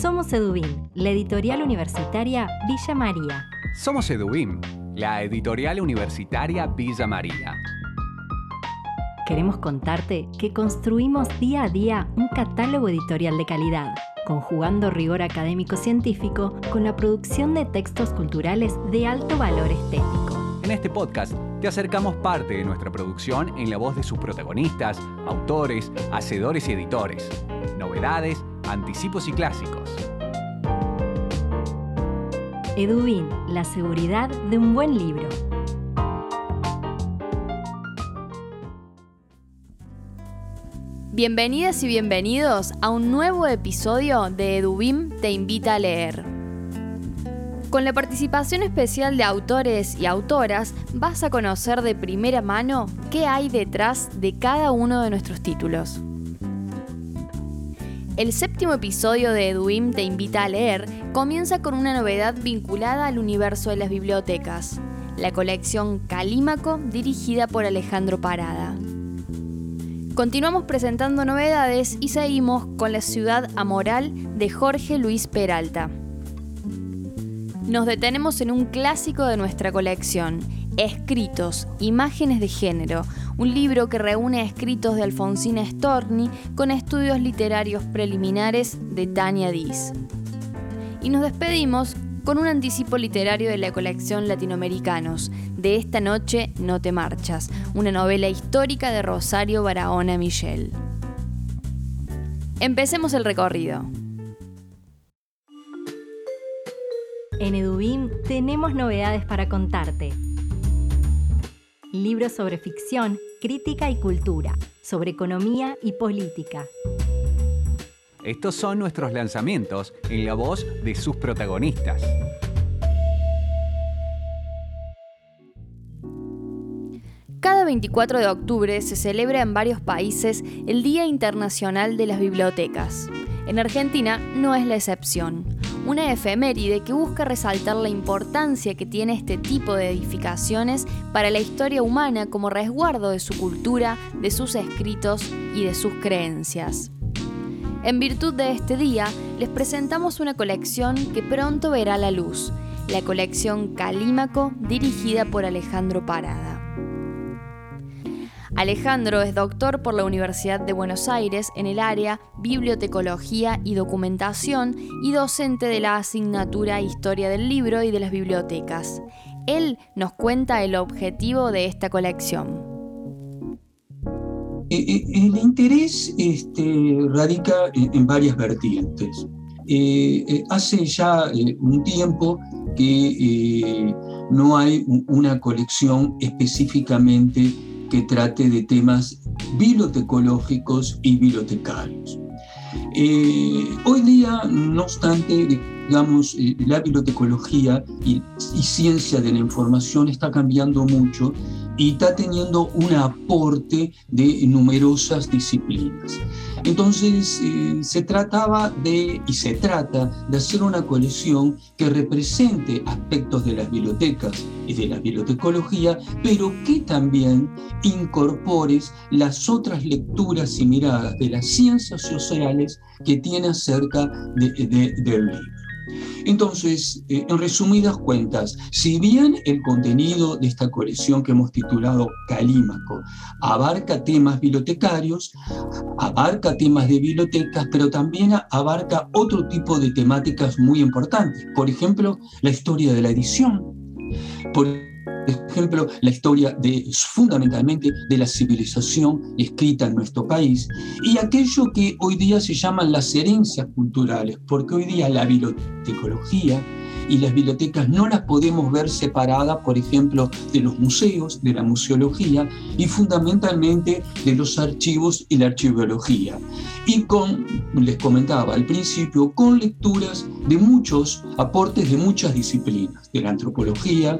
Somos Edubim, la editorial universitaria Villa María. Somos Edubim, la editorial universitaria Villa María. Queremos contarte que construimos día a día un catálogo editorial de calidad, conjugando rigor académico-científico con la producción de textos culturales de alto valor estético. En este podcast te acercamos parte de nuestra producción en la voz de sus protagonistas, autores, hacedores y editores, novedades, anticipos y clásicos. Edubin, la seguridad de un buen libro. Bienvenidas y bienvenidos a un nuevo episodio de Edubim Te Invita a Leer. Con la participación especial de autores y autoras, vas a conocer de primera mano qué hay detrás de cada uno de nuestros títulos. El séptimo episodio de Eduim Te Invita a Leer comienza con una novedad vinculada al universo de las bibliotecas, la colección Calímaco dirigida por Alejandro Parada. Continuamos presentando novedades y seguimos con la ciudad amoral de Jorge Luis Peralta. Nos detenemos en un clásico de nuestra colección, Escritos, Imágenes de Género, un libro que reúne escritos de Alfonsina Storni con estudios literarios preliminares de Tania Diz. Y nos despedimos con un anticipo literario de la colección Latinoamericanos, de Esta noche no te marchas, una novela histórica de Rosario Barahona Michel. Empecemos el recorrido. En Edubim tenemos novedades para contarte. Libros sobre ficción, crítica y cultura, sobre economía y política. Estos son nuestros lanzamientos en la voz de sus protagonistas. Cada 24 de octubre se celebra en varios países el Día Internacional de las Bibliotecas. En Argentina no es la excepción una efeméride que busca resaltar la importancia que tiene este tipo de edificaciones para la historia humana como resguardo de su cultura, de sus escritos y de sus creencias. En virtud de este día, les presentamos una colección que pronto verá la luz, la colección Calímaco dirigida por Alejandro Parada. Alejandro es doctor por la Universidad de Buenos Aires en el área Bibliotecología y Documentación y docente de la asignatura Historia del Libro y de las Bibliotecas. Él nos cuenta el objetivo de esta colección. Eh, eh, el interés este, radica en, varias vertientes. Eh, hace ya un tiempo que no hay una colección específicamente que trate de temas bibliotecológicos y bibliotecarios. Eh, hoy día, no obstante, digamos, eh, la bibliotecología y, y, ciencia de la información está cambiando mucho y está teniendo un aporte de numerosas disciplinas. Entonces eh, se trataba de, y se trata de hacer una colección que represente aspectos de las bibliotecas y de la bibliotecología, pero que también incorpores las otras lecturas y miradas de las ciencias sociales que tiene acerca de, del libro. Entonces, eh, en resumidas cuentas, si bien el contenido de esta colección que hemos titulado Calímaco abarca temas bibliotecarios, abarca temas de bibliotecas, pero también abarca otro tipo de temáticas muy importantes. Por ejemplo, la historia de la edición. Ejemplo, la historia de, fundamentalmente de la civilización escrita en nuestro país y aquello que hoy día se llaman las herencias culturales, porque hoy día la bibliotecología y las bibliotecas no las podemos ver separadas, por ejemplo, de los museos, de la museología y fundamentalmente de los archivos y la archivología. Y con, les comentaba al principio, con lecturas de muchos aportes de muchas disciplinas, de la antropología,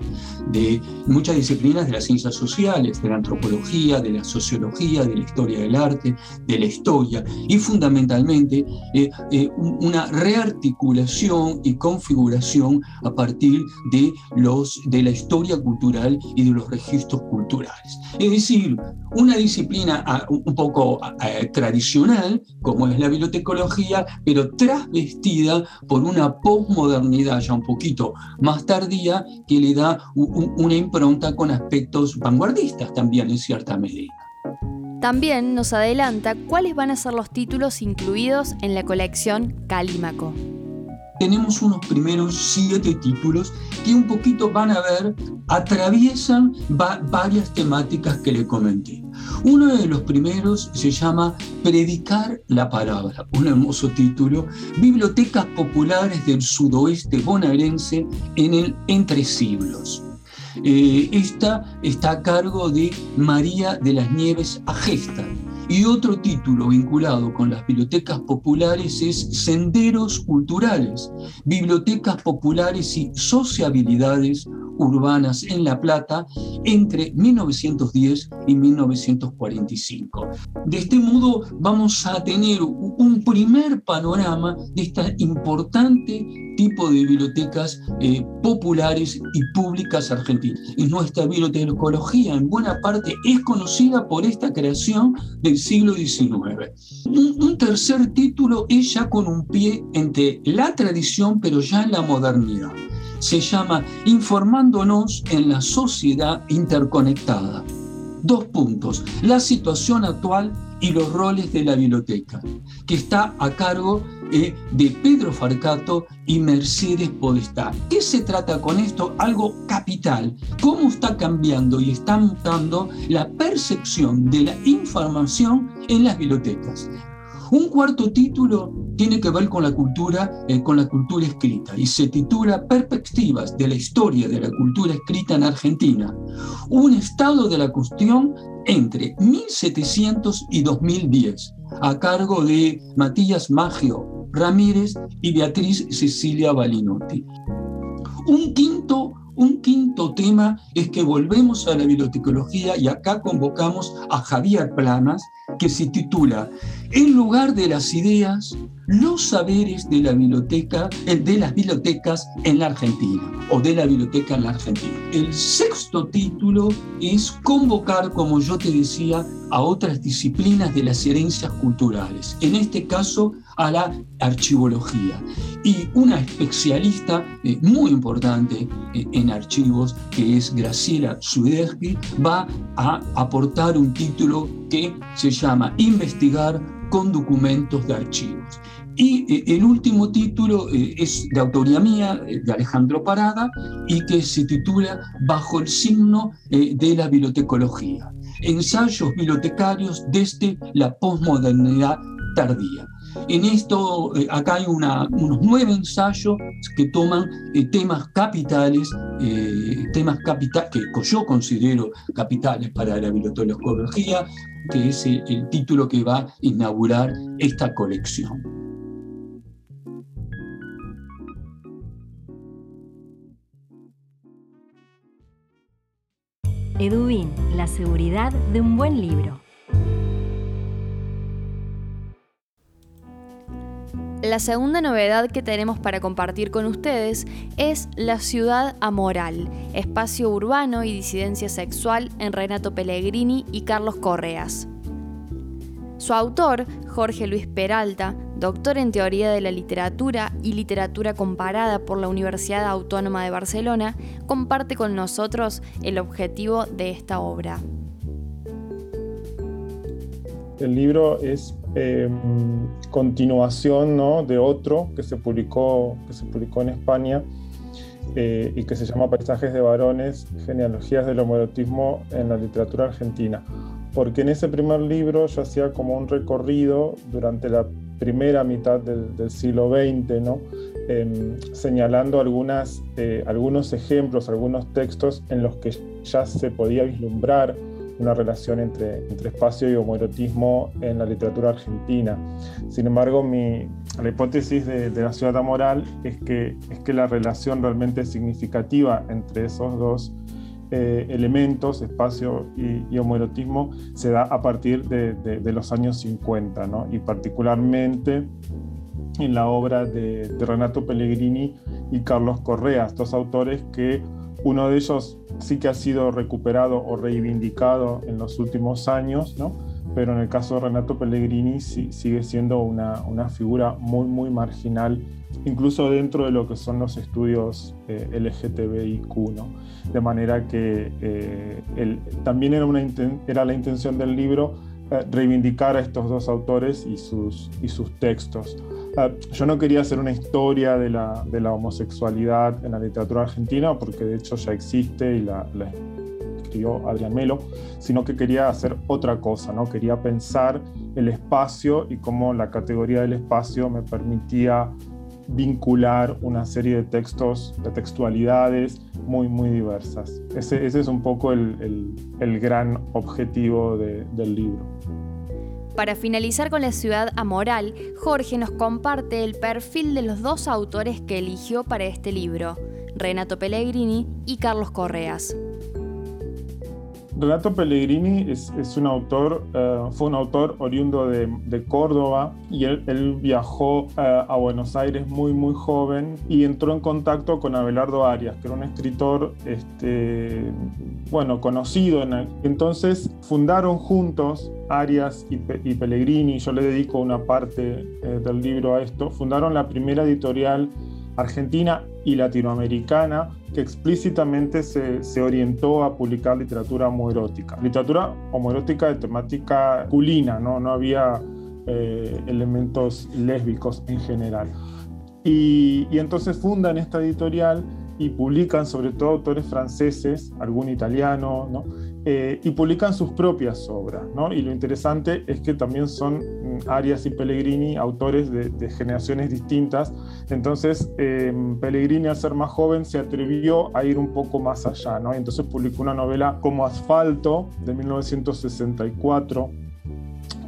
de muchas disciplinas de las ciencias sociales, de la antropología, de la sociología, de la historia del arte, de la historia y fundamentalmente eh, eh, una rearticulación y configuración a partir de, los, de la historia cultural y de los registros culturales. Es decir, una disciplina ah, un poco ah, eh, tradicional, como es la bibliotecología, pero trasvestida por una posmodernidad ya un poquito más tardía que le da una impronta con aspectos vanguardistas también en cierta medida. También nos adelanta cuáles van a ser los títulos incluidos en la colección Calímaco. Tenemos unos primeros siete títulos que un poquito van a ver, atraviesan varias temáticas que le comenté. Uno de los primeros se llama Predicar la Palabra, un hermoso título, Bibliotecas Populares del Sudoeste Bonaerense en el Entre Siglos. Eh, esta está a cargo de María de las Nieves Agesta. Y otro título vinculado con las bibliotecas populares es Senderos Culturales, Bibliotecas Populares y Sociabilidades urbanas en La Plata entre 1910 y 1945. De este modo vamos a tener un primer panorama de este importante tipo de bibliotecas eh, populares y públicas argentinas. Y nuestra bibliotecología en buena parte es conocida por esta creación del siglo XIX. Un, un tercer título es ya con un pie entre la tradición pero ya en la modernidad se llama Informándonos en la sociedad interconectada. Dos puntos, la situación actual y los roles de la biblioteca, que está a cargo eh, de Pedro Farcato y Mercedes Podestá. ¿Qué se trata con esto? Algo capital. ¿Cómo está cambiando y está mutando la percepción de la información en las bibliotecas? Un cuarto título tiene que ver con la cultura, eh, con la cultura escrita y se titula Perspectivas de la historia de la cultura escrita en Argentina. Un estado de la cuestión entre 1700 y 2010, a cargo de Matías Maggio Ramírez y Beatriz Cecilia Balinotti. Un quinto un quinto tema es que volvemos a la bibliotecología y acá convocamos a Javier Planas, que se titula En lugar de las ideas, los saberes de la biblioteca, eh, de las bibliotecas en la Argentina o de la biblioteca en la Argentina. El sexto título es convocar, como yo te decía, a otras disciplinas de las herencias culturales, en este caso a la archivología. Y una especialista eh, muy importante eh, en archivos, que es Graciela Sudersky, va a aportar un título que se llama Investigar con documentos de archivos. Y eh, el último título eh, es de autoría mía, eh, de Alejandro Parada, y que se titula Bajo el signo de la bibliotecología. Ensayos bibliotecarios desde la posmodernidad tardía. En esto, acá hay unos nueve ensayos que toman temas capitales, temas que yo considero capitales para la bibliotecología, que es el título que va a inaugurar esta colección. La seguridad de un buen libro. La segunda novedad que tenemos para compartir con ustedes es La ciudad amoral, espacio urbano y disidencia sexual en Renato Pellegrini y Carlos Correas. Su autor, Jorge Luis Peralta, doctor en Teoría de la Literatura y Literatura Comparada por la Universidad Autónoma de Barcelona, comparte con nosotros el objetivo de esta obra. El libro es em, continuación de otro que se, publicó, que se publicó en España eh, y que se llama Paisajes de varones, genealogías del homoerotismo en la literatura argentina. Porque en ese primer libro yo hacía como un recorrido durante la primera mitad del, siglo XX, ¿no? Em, señalando algunas, eh, algunos ejemplos, algunos textos en los que ya se podía vislumbrar una relación entre, entre espacio y homoerotismo en la literatura argentina. Sin embargo, mi, la hipótesis de, la ciudad amoral es que, es que la relación realmente significativa entre esos dos eh, elementos, espacio y, homoerotismo, se da a partir de, los años 50, ¿no? y particularmente en la obra de, Renato Pellegrini y Carlos Correa, dos autores que uno de ellos sí que ha sido recuperado o reivindicado en los últimos años, ¿no? pero en el caso de Renato Pellegrini sigue siendo una, una, figura muy, muy marginal, incluso dentro de lo que son los estudios eh, LGTBIQ, ¿no? de manera que eh, también era, una, era la intención del libro eh, reivindicar a estos dos autores y sus, y sus textos. Ah, yo no quería hacer una historia de la, de la, homosexualidad en la literatura argentina, porque de hecho ya existe y la, la escribió Adrián Melo, sino que quería hacer otra cosa, ¿no? Quería pensar el espacio y cómo la categoría del espacio me permitía vincular una serie de textos, de textualidades muy, muy diversas. Ese, ese es un poco el, el, gran objetivo de, del libro. Para finalizar con la ciudad amoral, Jorge nos comparte el perfil de los dos autores que eligió para este libro, Renato Pellegrini y Carlos Correas. Renato Pellegrini es, un autor, eh, fue un autor oriundo de, Córdoba y él, viajó eh, a Buenos Aires muy muy joven y entró en contacto con Abelardo Arias, que era un escritor este, bueno, conocido. En Entonces fundaron juntos Arias y, Pellegrini, yo le dedico una parte eh, del libro a esto, fundaron la primera editorial argentina y latinoamericana que explícitamente se, orientó a publicar literatura homoerótica. Literatura homoerótica de temática culina, no, no había eh, elementos lésbicos en general. Y, y entonces fundan esta editorial y publican sobre todo autores franceses, algún italiano, ¿no? Eh, y publican sus propias obras. ¿no? Y lo interesante es que también son mm, Arias y Pellegrini autores de, generaciones distintas. Entonces, eh, Pellegrini, al ser más joven, se atrevió a ir un poco más allá. ¿no? Y entonces publicó una novela como Asfalto de 1964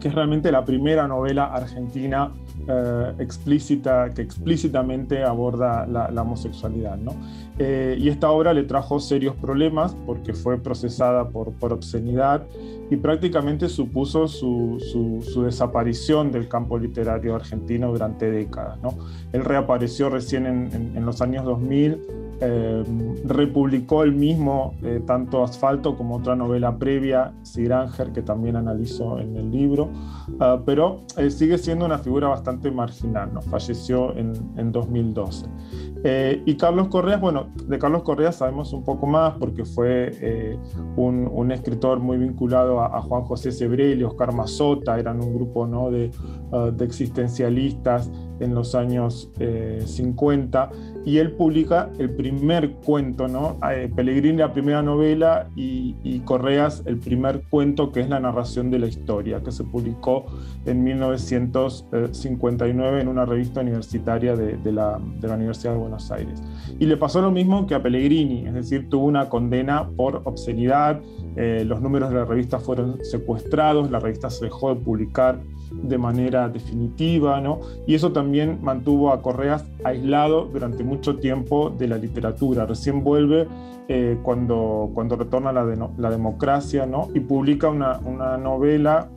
que es realmente la primera novela argentina eh, explícita, que explícitamente aborda la, homosexualidad. ¿no? Eh, y esta obra le trajo serios problemas porque fue procesada por, por obscenidad y prácticamente supuso su, su, desaparición del campo literario argentino durante décadas. ¿no? Él reapareció recién en, en, los años 2000 eh, republicó el mismo tanto Asfalto como otra novela previa, Sigranger, que también analizó en el libro, ah, pero sigue siendo una figura bastante marginal, ¿no? falleció en, en 2012. Eh, y Carlos Correa, bueno, de Carlos Correa sabemos un poco más porque fue eh, un, un, escritor muy vinculado a, Juan José Sebrelli, Oscar Mazota, eran un grupo ¿no? de, de existencialistas en los años 50 eh, y él publica el primer cuento, ¿no? Eh, Pellegrini la primera novela y, Correas el primer cuento que es la narración de la historia, que se publicó en 1959 en una revista universitaria de, la, de la Universidad de Buenos Aires. Y le pasó lo mismo que a Pellegrini, es decir, tuvo una condena por obscenidad, eh, los números de la revista fueron secuestrados, la revista se dejó de publicar de manera definitiva, ¿no? Y eso también mantuvo a Correas aislado durante mucho tiempo de la literatura. Recién vuelve eh, cuando, cuando retorna la, la democracia, ¿no? Y publica una, una novela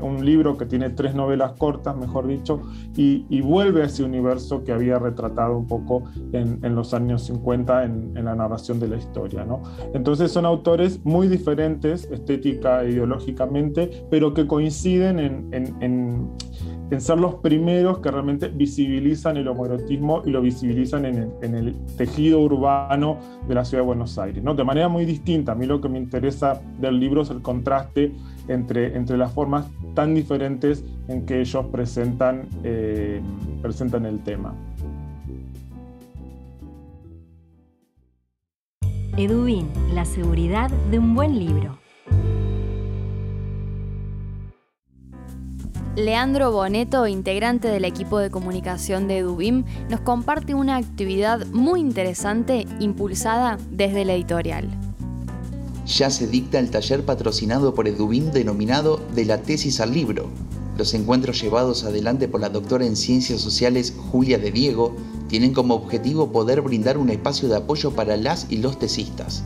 un libro que tiene tres novelas cortas, mejor dicho, y, vuelve a ese universo que había retratado un poco en, los años 50 en, la narración de la historia. ¿no? Entonces son autores muy diferentes estética e ideológicamente, pero que coinciden en, ser los primeros que realmente visibilizan el homoerotismo y lo visibilizan en el, tejido urbano de la ciudad de Buenos Aires. ¿no? De manera muy distinta, a mí lo que me interesa del libro es el contraste entre, entre las formas tan diferentes en que ellos presentan, eh, presentan el tema. Edubin, la seguridad de un buen libro. Leandro Boneto, integrante del equipo de comunicación de Edubim, nos comparte una actividad muy interesante impulsada desde la editorial ya se dicta el taller patrocinado por Edubim denominado De la tesis al libro. Los encuentros llevados adelante por la doctora en Ciencias Sociales Julia de Diego tienen como objetivo poder brindar un espacio de apoyo para las y los tesistas.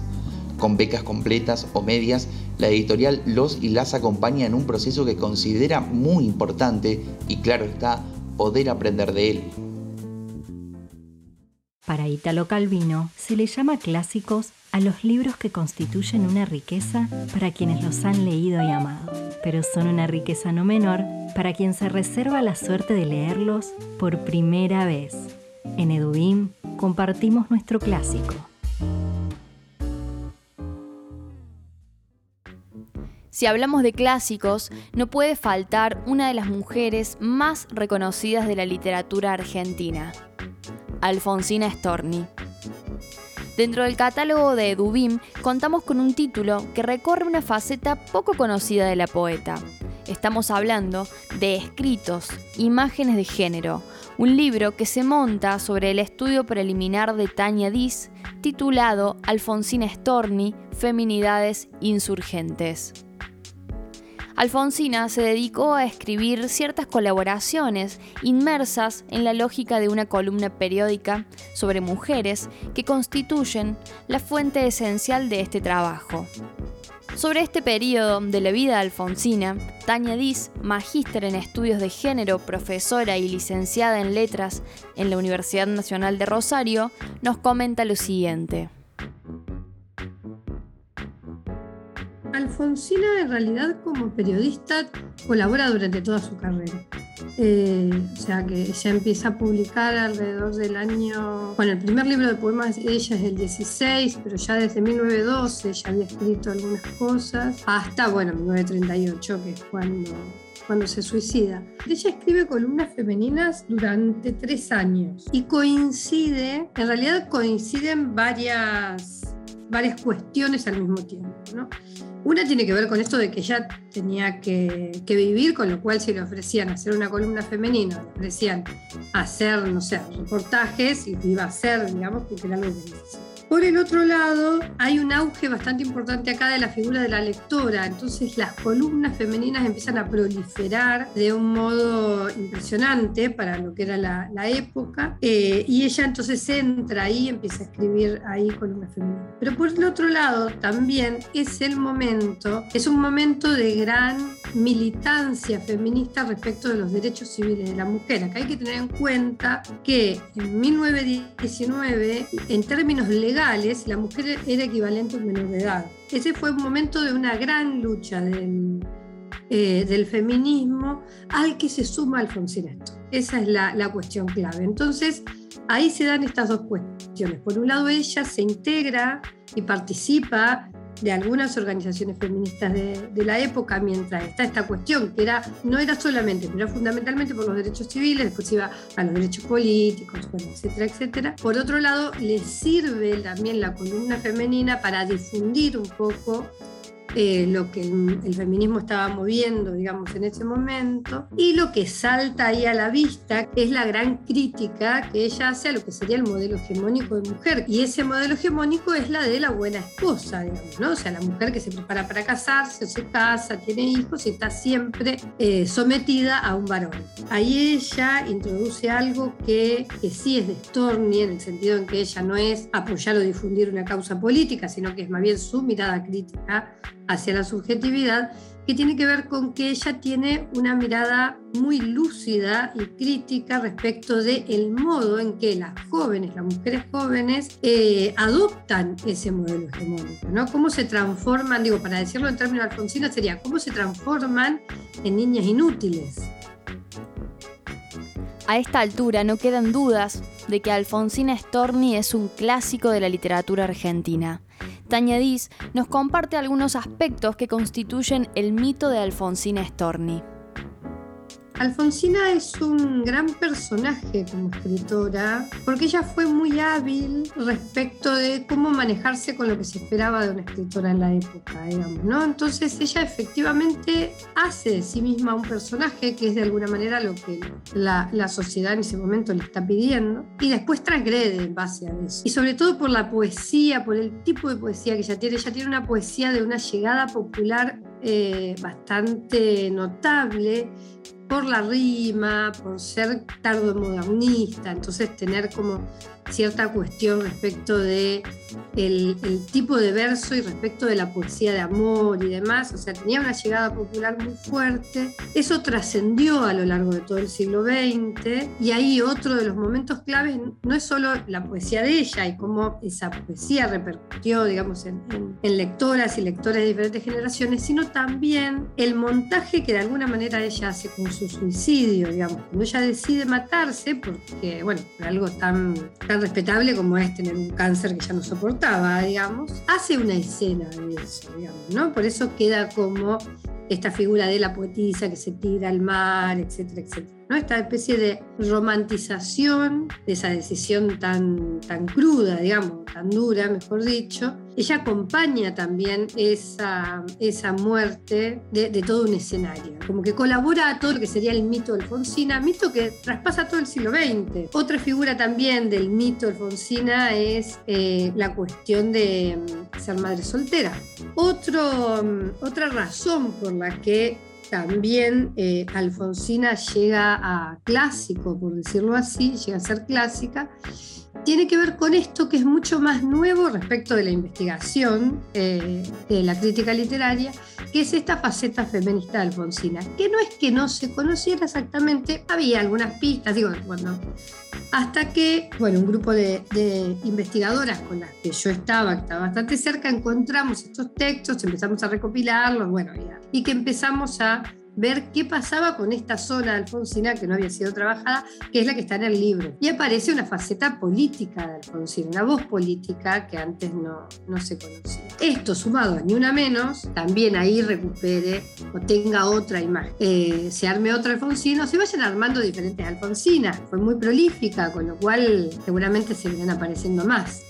Con becas completas o medias, la editorial los y las acompaña en un proceso que considera muy importante y claro está, poder aprender de él. Para Italo Calvino se le llama clásicos a los libros que constituyen una riqueza para quienes los han leído y amado, pero son una riqueza no menor para quien se reserva la suerte de leerlos por primera vez. En Edubim compartimos nuestro clásico. Si hablamos de clásicos, no puede faltar una de las mujeres más reconocidas de la literatura argentina, Alfonsina Storni. Dentro del catálogo de Dubim contamos con un título que recorre una faceta poco conocida de la poeta. Estamos hablando de Escritos, Imágenes de Género, un libro que se monta sobre el estudio preliminar de Tania Diz, titulado Alfonsina Storni, Feminidades Insurgentes. Alfonsina se dedicó a escribir ciertas colaboraciones inmersas en la lógica de una columna periódica sobre mujeres que constituyen la fuente esencial de este trabajo. Sobre este periodo de la vida de Alfonsina, Tania Diz, magíster en estudios de género, profesora y licenciada en letras en la Universidad Nacional de Rosario, nos comenta lo siguiente. Alfonsina en realidad como periodista colabora durante toda su carrera. Eh, o sea que ella empieza a publicar alrededor del año, bueno, el primer libro de poemas de ella es del 16, pero ya desde 1912 ella había escrito algunas cosas, hasta, bueno, 1938, que es cuando, cuando se suicida. Ella escribe columnas femeninas durante tres años y coincide, en realidad coinciden varias, varias cuestiones al mismo tiempo, ¿no? Una tiene que ver con esto de que ella tenía que, vivir, con lo cual si le ofrecían hacer una columna femenina, le ofrecían hacer, no sé, reportajes, y iba a hacer, digamos, porque era algo que por el otro lado, hay un auge bastante importante acá de la figura de la lectora, entonces las columnas femeninas empiezan a proliferar de un modo impresionante para lo que era la, época, eh, y ella entonces entra ahí empieza a escribir ahí columnas femeninas. Pero por el otro lado, también es el momento, es un momento de gran militancia feminista respecto de los derechos civiles de la mujer. Hay que tener en cuenta que en 1919, en términos legales, la mujer era equivalente a un menor de edad. Ese fue un momento de una gran lucha del, eh, feminismo al que se suma Alfonsina Esa es la, la cuestión clave. Entonces, ahí se dan estas dos cuestiones. Por un lado, ella se integra y participa de algunas organizaciones feministas de, la época mientras está esta cuestión, que era, no era solamente, pero fundamentalmente por los derechos civiles, después iba a los derechos políticos, etcétera, etcétera. Por otro lado, le sirve también la columna femenina para difundir un poco eh, lo que el, feminismo estaba moviendo, digamos, en ese momento, y lo que salta ahí a la vista es la gran crítica que ella hace a lo que sería el modelo hegemónico de mujer, y ese modelo hegemónico es la de la buena esposa, digamos, ¿no? O sea, la mujer que se prepara para casarse, se casa, tiene hijos y está siempre eh, sometida a un varón. Ahí ella introduce algo que, que sí es de Storni, en el sentido en que ella no es apoyar o difundir una causa política, sino que es más bien su mirada crítica hacia la subjetividad, que tiene que ver con que ella tiene una mirada muy lúcida y crítica respecto del el modo en que las jóvenes, las mujeres jóvenes, eh, adoptan ese modelo hegemónico, ¿no? Cómo se transforman, digo, para decirlo en términos alfonsinos, sería cómo se transforman en niñas inútiles. A esta altura no quedan dudas de que Alfonsina Storni es un clásico de la literatura argentina. Tania Diz nos comparte algunos aspectos que constituyen el mito de Alfonsina Storni. Alfonsina es un gran personaje como escritora porque ella fue muy hábil respecto de cómo manejarse con lo que se esperaba de una escritora en la época, digamos, ¿no? Entonces ella efectivamente hace de sí misma un personaje que es de alguna manera lo que la, la sociedad en ese momento le está pidiendo y después transgrede en base a eso. Y sobre todo por la poesía, por el tipo de poesía que ella tiene. Ella tiene una poesía de una llegada popular eh, bastante notable por la rima, por ser tardo modernista, entonces tener como cierta cuestión respecto de el, tipo de verso y respecto de la poesía de amor y demás, o sea, tenía una llegada popular muy fuerte. Eso trascendió a lo largo de todo el siglo XX y ahí otro de los momentos claves no es solo la poesía de ella y cómo esa poesía repercutió, digamos, en, en lectoras y lectores de diferentes generaciones, sino también el montaje que de alguna manera ella hace con su suicidio, digamos, cuando ella decide matarse, porque, bueno, por algo tan, tan respetable como es tener un cáncer que ya no soportaba, digamos, hace una escena de eso, digamos, ¿no? Por eso queda como esta figura de la poetisa que se tira al mar, etcétera, etcétera. ¿No? Esta especie de romantización de esa decisión tan, tan cruda, digamos, tan dura, mejor dicho. Ella acompaña también esa, esa muerte de, todo un escenario, como que colabora a todo lo que sería el mito de Alfonsina, mito que traspasa todo el siglo XX. Otra figura también del mito de Alfonsina es eh, la cuestión de mm, ser madre soltera. Otro, mm, otra razón por la que también eh, Alfonsina llega a clásico, por decirlo así, llega a ser clásica, tiene que ver con esto que es mucho más nuevo respecto de la investigación eh, de la crítica literaria, que es esta faceta feminista de Alfonsina, que no es que no se conociera exactamente, había algunas pistas, digo, cuando hasta que, bueno, un grupo de, investigadoras con las que yo estaba, que estaba bastante cerca, encontramos estos textos, empezamos a recopilarlos, bueno, y que empezamos a ver qué pasaba con esta zona de Alfonsina que no había sido trabajada, que es la que está en el libro. Y aparece una faceta política de Alfonsina, una voz política que antes no, no se conocía. Esto sumado a Ni Una Menos, también ahí recupere o tenga otra imagen. Eh, se arme otra Alfonsina o se vayan armando diferentes Alfonsinas. Fue muy prolífica, con lo cual seguramente se apareciendo más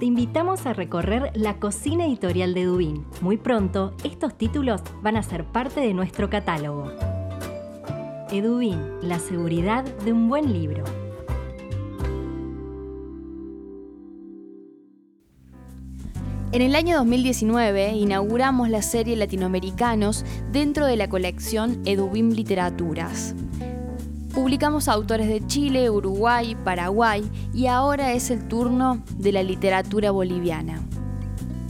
te invitamos a recorrer la cocina editorial de Dubín. Muy pronto, estos títulos van a ser parte de nuestro catálogo. Edubín, la seguridad de un buen libro. En el año 2019 inauguramos la serie Latinoamericanos dentro de la colección Edubim Literaturas. Publicamos autores de Chile, Uruguay, Paraguay y ahora es el turno de la literatura boliviana.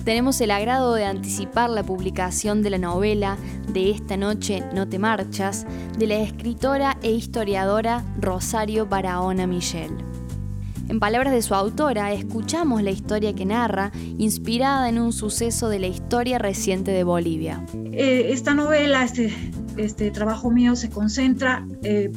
Tenemos el agrado de anticipar la publicación de la novela de Esta noche no te marchas de la escritora e historiadora Rosario Barahona Michel. En palabras de su autora, escuchamos la historia que narra, inspirada en un suceso de la historia reciente de Bolivia. Eh, esta novela, este, este trabajo mío se concentra eh,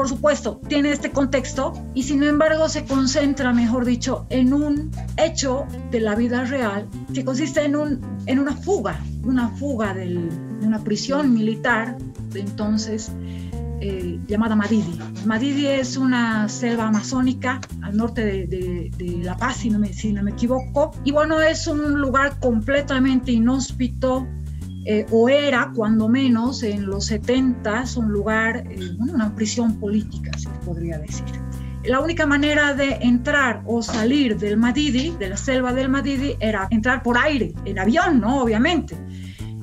por supuesto, tiene este contexto y sin embargo se concentra, mejor dicho, en un hecho de la vida real que consiste en, un, en una fuga, una fuga de una prisión militar de entonces eh, llamada Madidi. Madidi es una selva amazónica al norte de, La Paz, si no, me, si no me equivoco, y bueno, es un lugar completamente inhóspito, eh, o era cuando menos en los 70 un lugar, eh, una prisión política, se podría decir. La única manera de entrar o salir del Madidi, de la selva del Madidi, era entrar por aire, en avión, ¿no? Obviamente.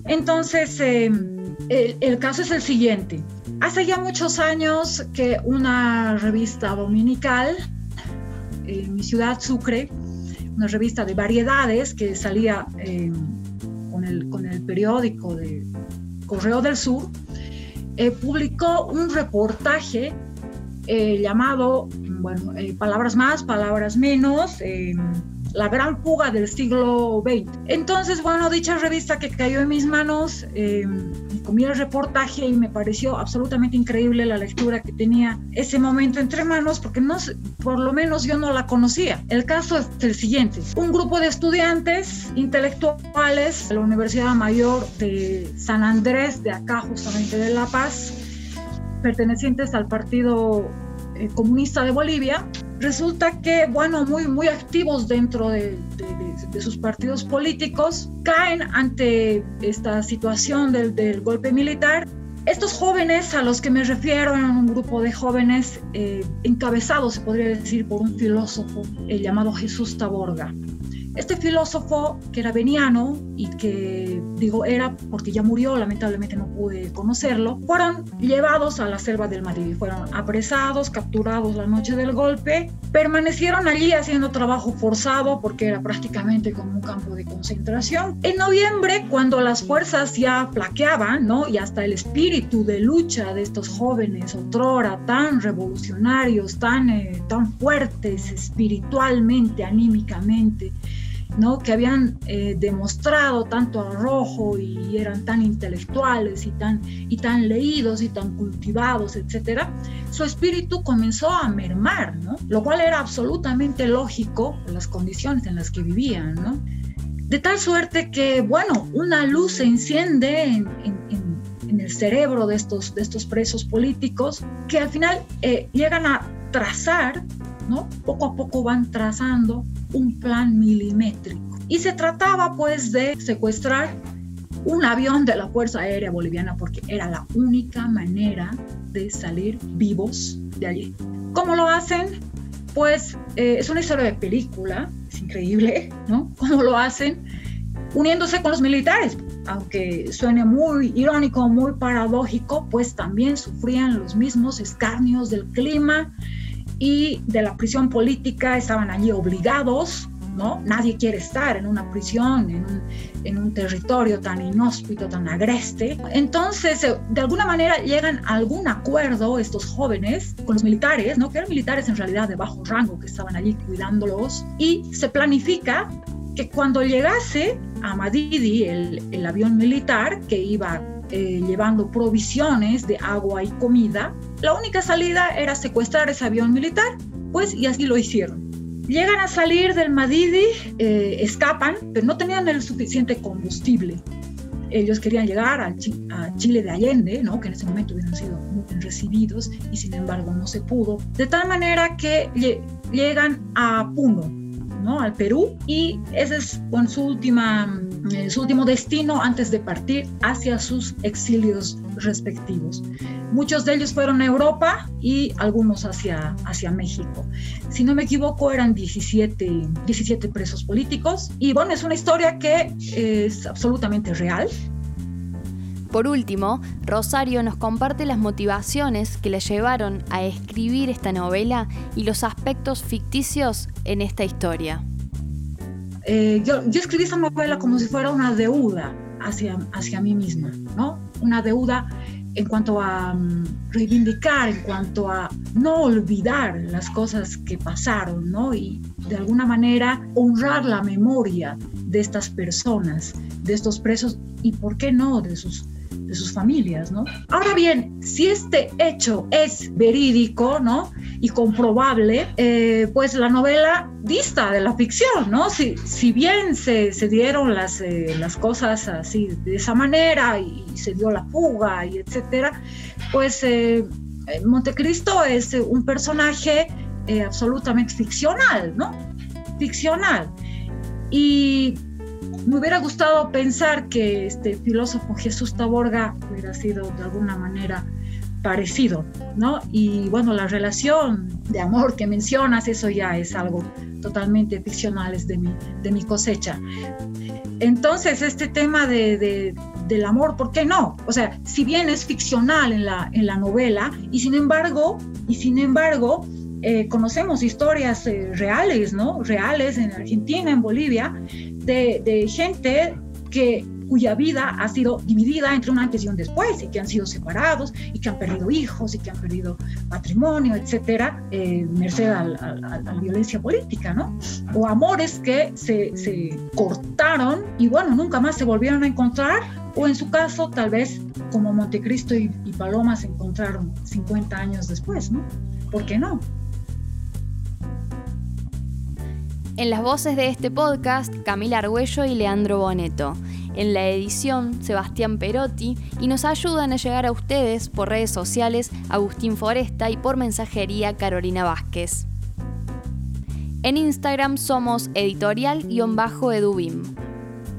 Entonces, em, el, caso es el siguiente. Hace ya muchos años que una revista dominical, en mi ciudad Sucre, una revista de variedades que salía eh, con el, periódico de Correo del Sur, eh, publicó un reportaje eh, llamado, bueno, eh, Palabras más, Palabras menos, la gran fuga del siglo XX. Entonces, bueno, dicha revista que cayó en mis manos, eh, comí el reportaje y me pareció absolutamente increíble la lectura que tenía ese momento entre manos, porque no, por lo menos yo no la conocía. El caso es el siguiente. Un grupo de estudiantes intelectuales de la Universidad Mayor de San Andrés, de acá justamente de La Paz, pertenecientes al Partido eh, Comunista de Bolivia, resulta que, bueno, muy, muy activos dentro de, sus partidos políticos, caen ante esta situación del, golpe militar. Estos jóvenes a los que me refiero eran un grupo de jóvenes eh, encabezados, se podría decir, por un filósofo eh, llamado Jesús Taborga. Este filósofo que era veniano y que digo era porque ya murió, lamentablemente no pude conocerlo, fueron llevados a la selva del Madrid, fueron apresados, capturados la noche del golpe, permanecieron allí haciendo trabajo forzado porque era prácticamente como un campo de concentración. En noviembre, cuando las fuerzas ya flaqueaban, ¿no? Y hasta el espíritu de lucha de estos jóvenes, otrora tan revolucionarios, tan, eh, tan fuertes espiritualmente, anímicamente, ¿no? que habían eh, demostrado tanto arrojo y eran tan intelectuales y tan, y tan leídos y tan cultivados, etcétera, su espíritu comenzó a mermar, ¿no? lo cual era absolutamente lógico por las condiciones en las que vivían. ¿no? De tal suerte que, bueno, una luz se enciende en, el cerebro de estos, de estos presos políticos que al final eh, llegan a trazar, ¿no? poco a poco van trazando un plan milimétrico. Y se trataba pues de secuestrar un avión de la Fuerza Aérea Boliviana porque era la única manera de salir vivos de allí. ¿Cómo lo hacen? Pues eh, es una historia de película, es increíble, ¿no? ¿Cómo lo hacen? Uniéndose con los militares, aunque suene muy irónico, muy paradójico, pues también sufrían los mismos escarnios del clima, y de la prisión política estaban allí obligados, ¿no? Nadie quiere estar en una prisión, en un, en un territorio tan inhóspito, tan agreste. Entonces, eh, de alguna manera llegan a algún acuerdo estos jóvenes con los militares, ¿no? Que eran militares en realidad de bajo rango que estaban allí cuidándolos y se planifica que cuando llegase a Madidi el, el avión militar que iba eh, llevando provisiones de agua y comida, la única salida era secuestrar ese avión militar, pues y así lo hicieron. Llegan a salir del Madidi, eh, escapan, pero no tenían el suficiente combustible. Ellos querían llegar a, Chile de Allende, ¿no? que en ese momento hubieran sido muy bien recibidos, y sin embargo no se pudo. De tal manera que llegan a Puno, ¿no? al Perú, y ese es su última eh, su último destino antes de partir hacia sus exilios respectivos. Muchos de ellos fueron a Europa y algunos hacia, hacia México. Si no me equivoco, eran 17, 17 presos políticos. Y bueno, es una historia que es absolutamente real. Por último, Rosario nos comparte las motivaciones que le llevaron a escribir esta novela y los aspectos ficticios en esta historia. Eh, yo, yo, escribí esa novela como si fuera una deuda hacia, hacia mí misma, ¿no? Una deuda en cuanto a um, reivindicar, en cuanto a no olvidar las cosas que pasaron, ¿no? Y de alguna manera honrar la memoria de estas personas, de estos presos y, ¿por qué no?, de sus de sus familias, ¿no? Ahora bien, si este hecho es verídico, ¿no? Y comprobable, eh, pues la novela dista de la ficción, ¿no? Si, si bien se, se dieron las, eh, las cosas así de esa manera y, se dio la fuga y etcétera, pues eh, Montecristo es un personaje absolutamente ficcional, ¿no? Ficcional. Y me hubiera gustado pensar que este filósofo Jesús Taborga hubiera sido de alguna manera parecido, ¿no? Y bueno, la relación de amor que mencionas, eso ya es algo totalmente ficcional, es de mi, de mi cosecha. Entonces, este tema de, del amor, ¿por qué no? O sea, si bien es ficcional en la, en la novela, y sin embargo, y sin embargo, eh, conocemos historias eh, reales, ¿no? Reales en Argentina, en Bolivia, de, gente que cuya vida ha sido dividida entre un antes y un después, y que han sido separados, y que han perdido hijos, y que han perdido patrimonio, etcétera, eh, merced a, la violencia política, ¿no? O amores que se, se, cortaron y, bueno, nunca más se volvieron a encontrar, o en su caso, tal vez como Montecristo y, y Paloma se encontraron 50 años después, ¿no? ¿Por qué no? En las voces de este podcast, Camila Argüello y Leandro Boneto. En la edición, Sebastián Perotti. Y nos ayudan a llegar a ustedes por redes sociales Agustín Foresta y por mensajería Carolina Vázquez. En Instagram somos editorial-edubim.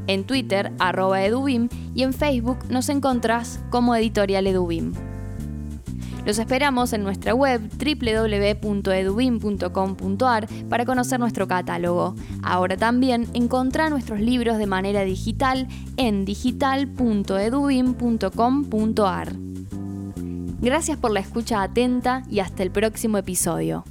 En Twitter, arroba edubim. Y en Facebook nos encontrás como editorial edubim. Los esperamos en nuestra web www.edubim.com.ar para conocer nuestro catálogo. Ahora también encontrá nuestros libros de manera digital en digital.edubim.com.ar. Gracias por la escucha atenta y hasta el próximo episodio.